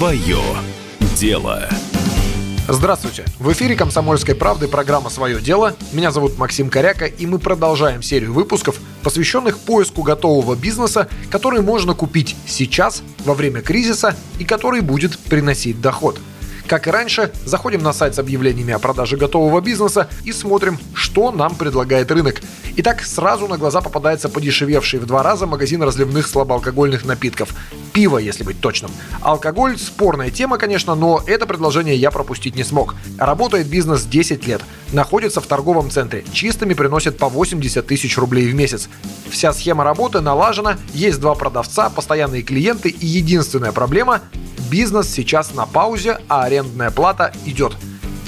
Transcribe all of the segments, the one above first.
Свое дело. Здравствуйте! В эфире «Комсомольской правды» программа «Свое дело». Меня зовут Максим Коряка, и мы продолжаем серию выпусков, посвященных поиску готового бизнеса, который можно купить сейчас, во время кризиса, и который будет приносить доход – как и раньше, заходим на сайт с объявлениями о продаже готового бизнеса и смотрим, что нам предлагает рынок. Итак, сразу на глаза попадается подешевевший в два раза магазин разливных слабоалкогольных напитков. Пиво, если быть точным. Алкоголь – спорная тема, конечно, но это предложение я пропустить не смог. Работает бизнес 10 лет. Находится в торговом центре. Чистыми приносит по 80 тысяч рублей в месяц. Вся схема работы налажена, есть два продавца, постоянные клиенты и единственная проблема Бизнес сейчас на паузе, а арендная плата идет.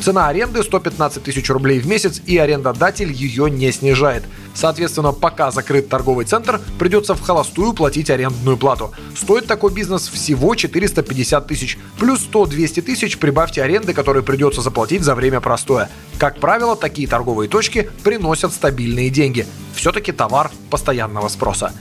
Цена аренды 115 тысяч рублей в месяц, и арендодатель ее не снижает. Соответственно, пока закрыт торговый центр, придется в холостую платить арендную плату. Стоит такой бизнес всего 450 тысяч. Плюс 100-200 тысяч прибавьте аренды, которые придется заплатить за время простоя. Как правило, такие торговые точки приносят стабильные деньги. Все-таки товар постоянного спроса.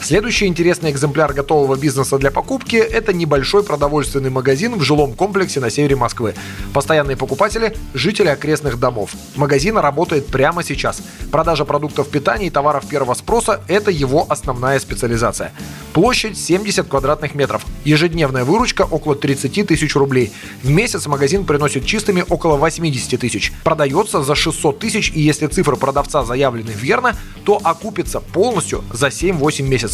Следующий интересный экземпляр готового бизнеса для покупки – это небольшой продовольственный магазин в жилом комплексе на севере Москвы. Постоянные покупатели – жители окрестных домов. Магазин работает прямо сейчас. Продажа продуктов питания и товаров первого спроса – это его основная специализация. Площадь 70 квадратных метров. Ежедневная выручка около 30 тысяч рублей. В месяц магазин приносит чистыми около 80 тысяч. Продается за 600 тысяч, и если цифры продавца заявлены верно, то окупится полностью за 7-8 месяцев.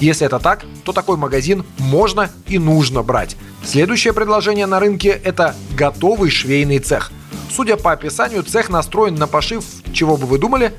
Если это так, то такой магазин можно и нужно брать. Следующее предложение на рынке – это готовый швейный цех. Судя по описанию, цех настроен на пошив, чего бы вы думали?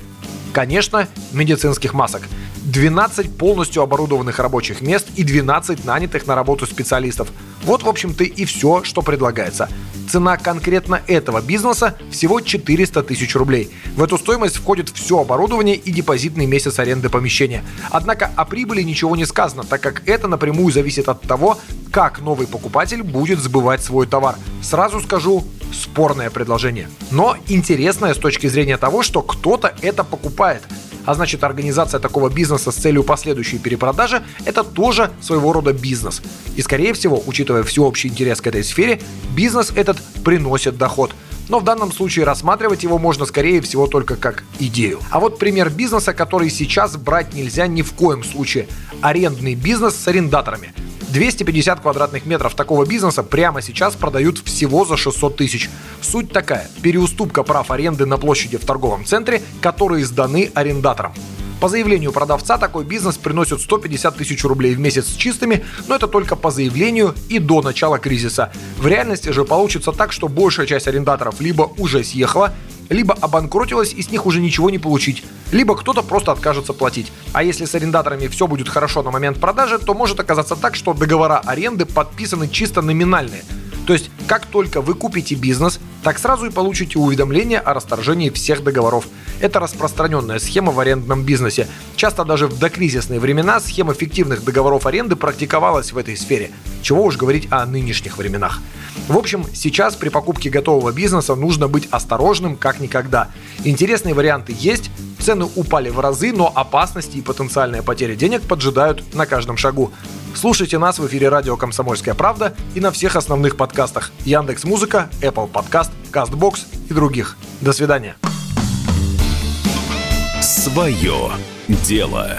Конечно, медицинских масок – 12 полностью оборудованных рабочих мест и 12 нанятых на работу специалистов. Вот, в общем-то, и все, что предлагается. Цена конкретно этого бизнеса всего 400 тысяч рублей. В эту стоимость входит все оборудование и депозитный месяц аренды помещения. Однако о прибыли ничего не сказано, так как это напрямую зависит от того, как новый покупатель будет сбывать свой товар. Сразу скажу, спорное предложение. Но интересное с точки зрения того, что кто-то это покупает – а значит организация такого бизнеса с целью последующей перепродажи – это тоже своего рода бизнес. И скорее всего, учитывая всеобщий интерес к этой сфере, бизнес этот приносит доход – но в данном случае рассматривать его можно скорее всего только как идею. А вот пример бизнеса, который сейчас брать нельзя ни в коем случае. Арендный бизнес с арендаторами. 250 квадратных метров такого бизнеса прямо сейчас продают всего за 600 тысяч. Суть такая – переуступка прав аренды на площади в торговом центре, которые сданы арендаторам. По заявлению продавца такой бизнес приносит 150 тысяч рублей в месяц чистыми, но это только по заявлению и до начала кризиса. В реальности же получится так, что большая часть арендаторов либо уже съехала, либо обанкротилась и с них уже ничего не получить, либо кто-то просто откажется платить. А если с арендаторами все будет хорошо на момент продажи, то может оказаться так, что договора аренды подписаны чисто номинальные. То есть, как только вы купите бизнес, так сразу и получите уведомление о расторжении всех договоров. Это распространенная схема в арендном бизнесе. Часто даже в докризисные времена схема фиктивных договоров аренды практиковалась в этой сфере. Чего уж говорить о нынешних временах. В общем, сейчас при покупке готового бизнеса нужно быть осторожным как никогда. Интересные варианты есть, цены упали в разы, но опасности и потенциальная потеря денег поджидают на каждом шагу. Слушайте нас в эфире радио «Комсомольская правда» и на всех основных подкастах Яндекс Музыка, Apple Podcast, CastBox и других. До свидания. Свое дело.